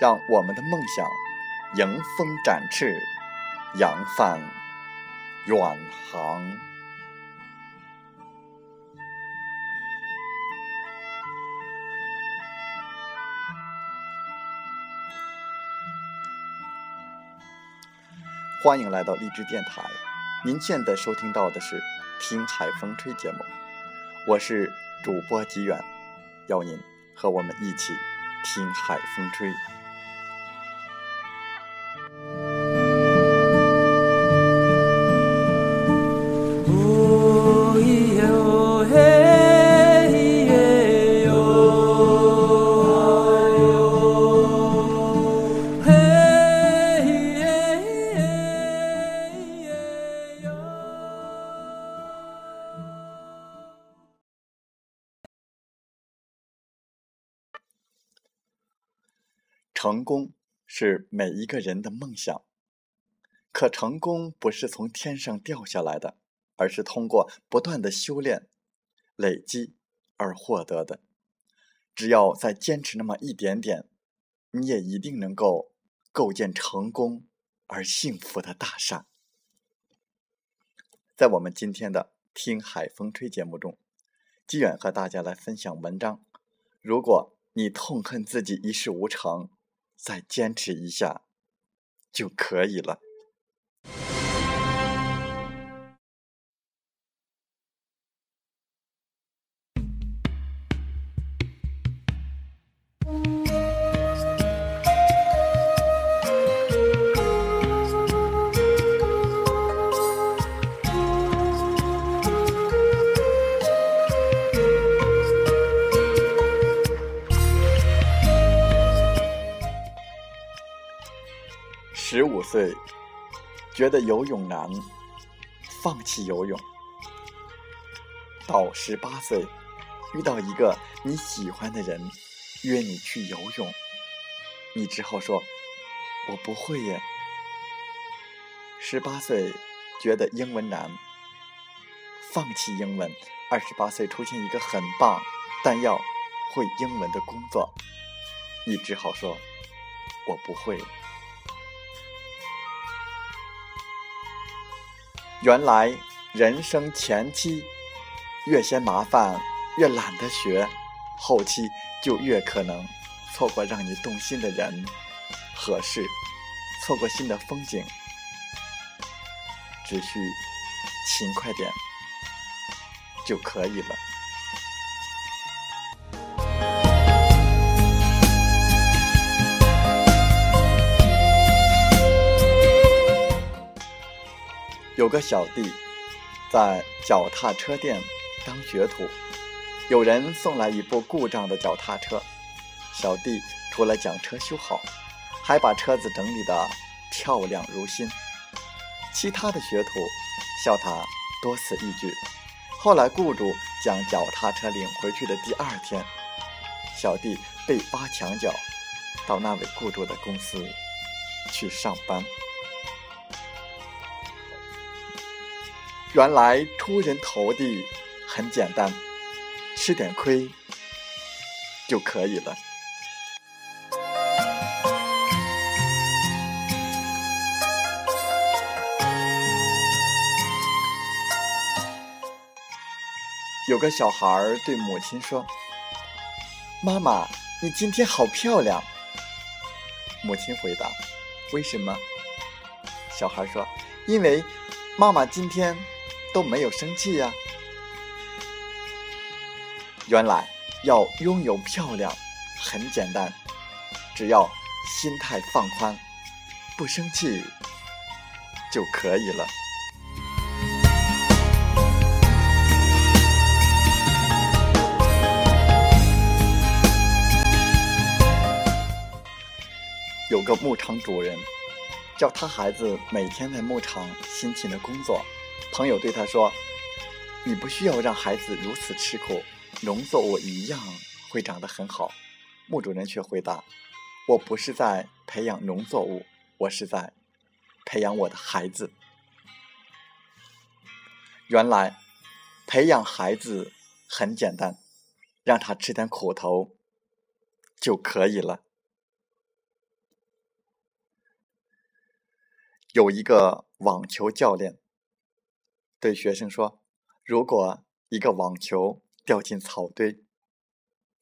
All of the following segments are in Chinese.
让我们的梦想迎风展翅，扬帆远航。欢迎来到荔枝电台，您现在收听到的是《听海风吹》节目，我是主播吉远，邀您和我们一起听海风吹。成功是每一个人的梦想，可成功不是从天上掉下来的，而是通过不断的修炼、累积而获得的。只要再坚持那么一点点，你也一定能够构建成功而幸福的大厦。在我们今天的《听海风吹》节目中，纪远和大家来分享文章：如果你痛恨自己一事无成。再坚持一下就可以了。十五岁觉得游泳难，放弃游泳；到十八岁遇到一个你喜欢的人，约你去游泳，你只好说：“我不会耶。”十八岁觉得英文难，放弃英文；二十八岁出现一个很棒但要会英文的工作，你只好说：“我不会。”原来人生前期越嫌麻烦，越懒得学，后期就越可能错过让你动心的人和事，错过新的风景。只需勤快点就可以了。有个小弟在脚踏车店当学徒，有人送来一部故障的脚踏车，小弟除了将车修好，还把车子整理得漂亮如新。其他的学徒笑他多此一举。后来雇主将脚踏车领回去的第二天，小弟被扒墙角到那位雇主的公司去上班。原来出人头地很简单，吃点亏就可以了。有个小孩对母亲说：“妈妈，你今天好漂亮。”母亲回答：“为什么？”小孩说：“因为妈妈今天。”都没有生气呀？原来要拥有漂亮很简单只要心态放宽不生气就可以了。有个牧场主人叫他孩子每天在牧场辛勤的工作。朋友对他说：“你不需要让孩子如此吃苦，农作物一样会长得很好。”牧主人却回答：“我不是在培养农作物，我是在培养我的孩子。”原来，培养孩子很简单，让他吃点苦头就可以了。有一个网球教练对学生说：“如果一个网球掉进草堆，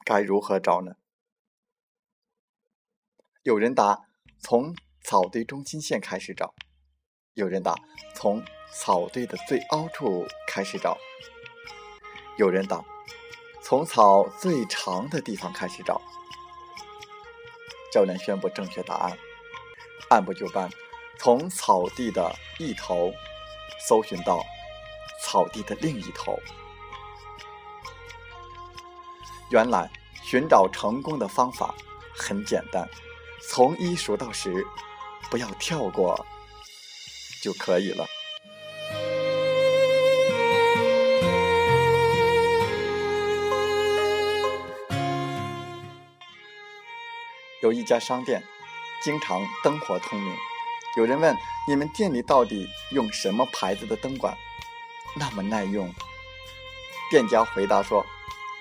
该如何找呢？”有人答：“从草堆中心线开始找。”有人答：“从。”草堆的最凹处开始找。有人答：“从草最长的地方开始找。”教练宣布正确答案。按部就班，从草地的一头搜寻到草地的另一头。原来寻找成功的方法很简单，从一数到十，不要跳过就可以了。有一家商店，经常灯火通明。有人问：“你们店里到底用什么牌子的灯管，那么耐用？”店家回答说：“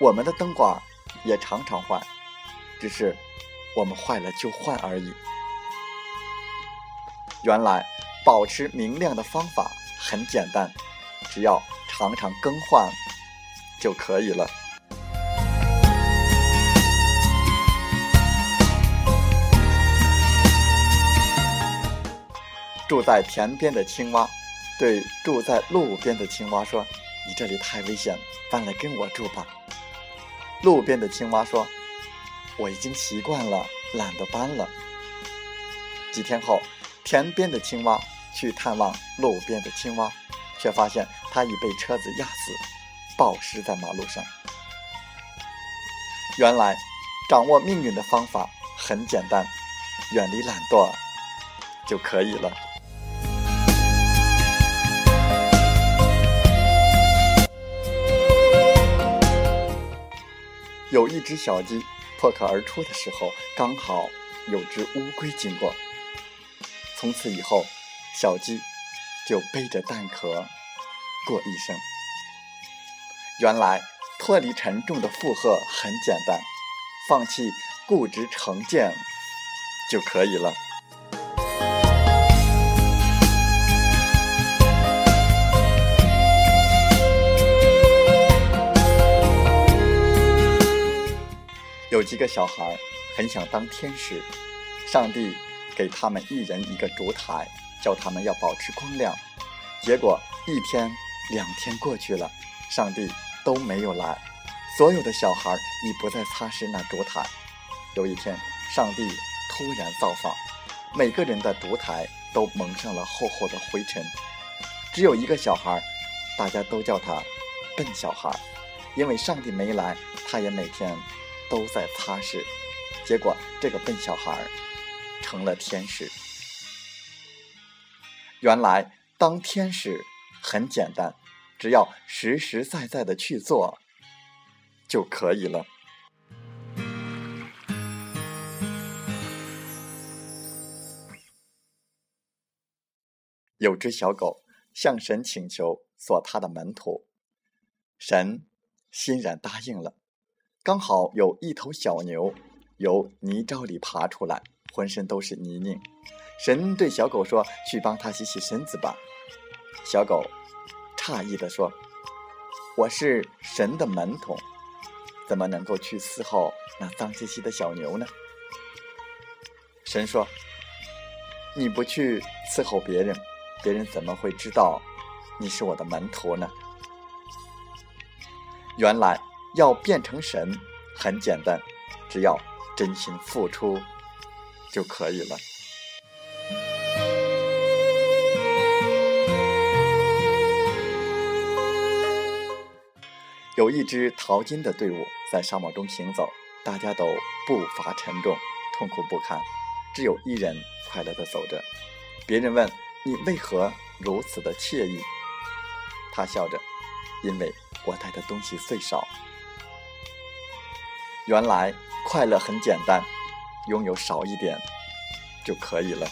我们的灯管也常常坏，只是我们坏了就换而已。”原来保持明亮的方法很简单，只要常常更换就可以了。住在田边的青蛙，对住在路边的青蛙说：“你这里太危险，搬来跟我住吧。”路边的青蛙说：“我已经习惯了，懒得搬了。”几天后，田边的青蛙去探望路边的青蛙，却发现它已被车子压死，暴尸在马路上。原来，掌握命运的方法很简单，远离懒惰就可以了。有一只小鸡破壳而出的时候，刚好有只乌龟经过。从此以后，小鸡就背着蛋壳过一生。原来脱离沉重的负荷很简单，放弃固执成见就可以了。有几个小孩很想当天使，上帝给他们一人一个烛台，叫他们要保持光亮。结果一天、两天过去了，上帝都没有来，所有的小孩已不再擦拭那烛台。有一天，上帝突然造访，每个人的烛台都蒙上了厚厚的灰尘，只有一个小孩，大家都叫他笨小孩，因为上帝没来，他也每天。都在擦拭，结果这个笨小孩成了天使。原来当天使很简单，只要实实在在的去做就可以了。有只小狗向神请求做他的门徒，神欣然答应了。刚好有一头小牛由泥沼里爬出来，浑身都是泥泞。神对小狗说：“去帮它洗洗身子吧。”小狗诧异地说：“我是神的门童，怎么能够去伺候那脏兮兮的小牛呢？”神说：“你不去伺候别人，别人怎么会知道你是我的门徒呢？”原来。要变成神很简单，只要真心付出就可以了。有一支淘金的队伍在沙漠中行走，大家都步伐沉重，痛苦不堪。只有一人快乐的走着。别人问你为何如此的惬意，他笑着，因为我带的东西最少。原来快乐很简单，拥有少一点就可以了。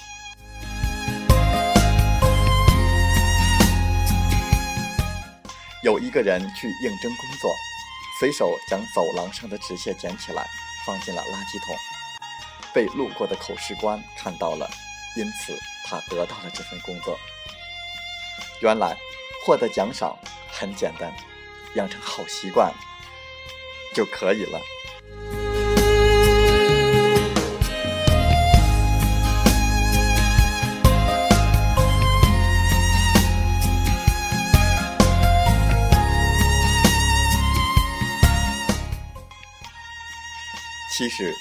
有一个人去应征工作，随手将走廊上的纸屑捡起来，放进了垃圾桶，被路过的口试官看到了，因此他得到了这份工作。原来获得奖赏很简单，养成好习惯就可以了。其实，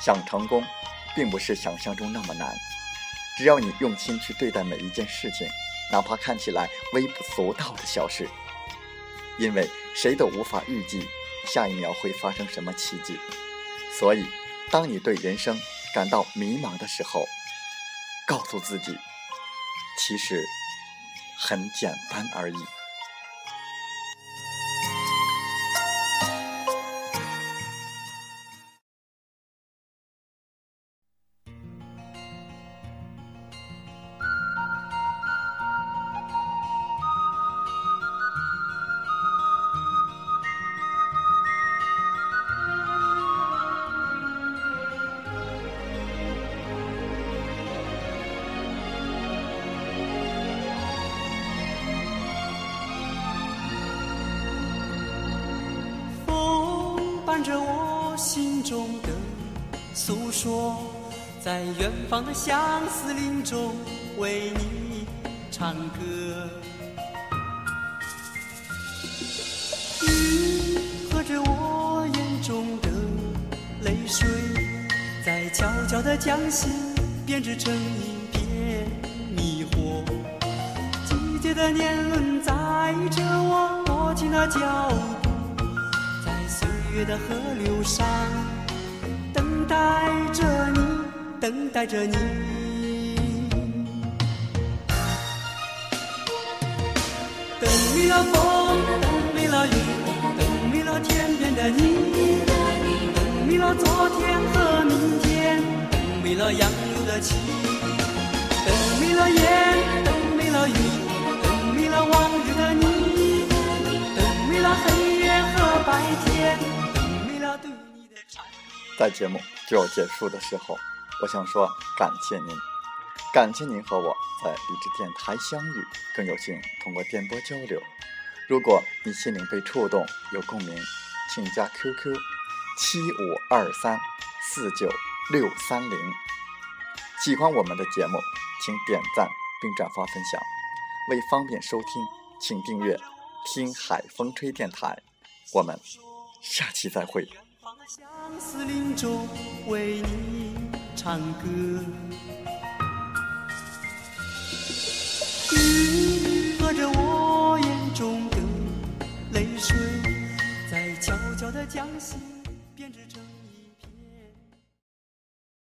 想成功，并不是想象中那么难。只要你用心去对待每一件事情，哪怕看起来微不足道的小事，因为谁都无法预计下一秒会发生什么奇迹。所以，当你对人生感到迷茫的时候，告诉自己，其实很简单而已。心中的诉说，在远方的相思林中为你唱歌。雨和着我眼中的泪水，在悄悄地将心编织成一片迷惑。季节的年轮载着我多情的脚步。月的河流上，等待着你，等待着你。等没了风，等没了雨，等没了天边的你，等没了昨天和明天，等没了杨柳的情，等没了烟，等没了雨，在节目就要结束的时候，我想说感谢您，感谢您和我在理智电台相遇，更有幸通过电波交流。如果你心灵被触动，有共鸣，请加 QQ 七五二三四九六三零。喜欢我们的节目，请点赞并转发分享。为方便收听，请订阅“听海风吹电台”。我们下期再会。相思林中为你唱歌，雨和着我眼中的泪水，在悄悄地将心。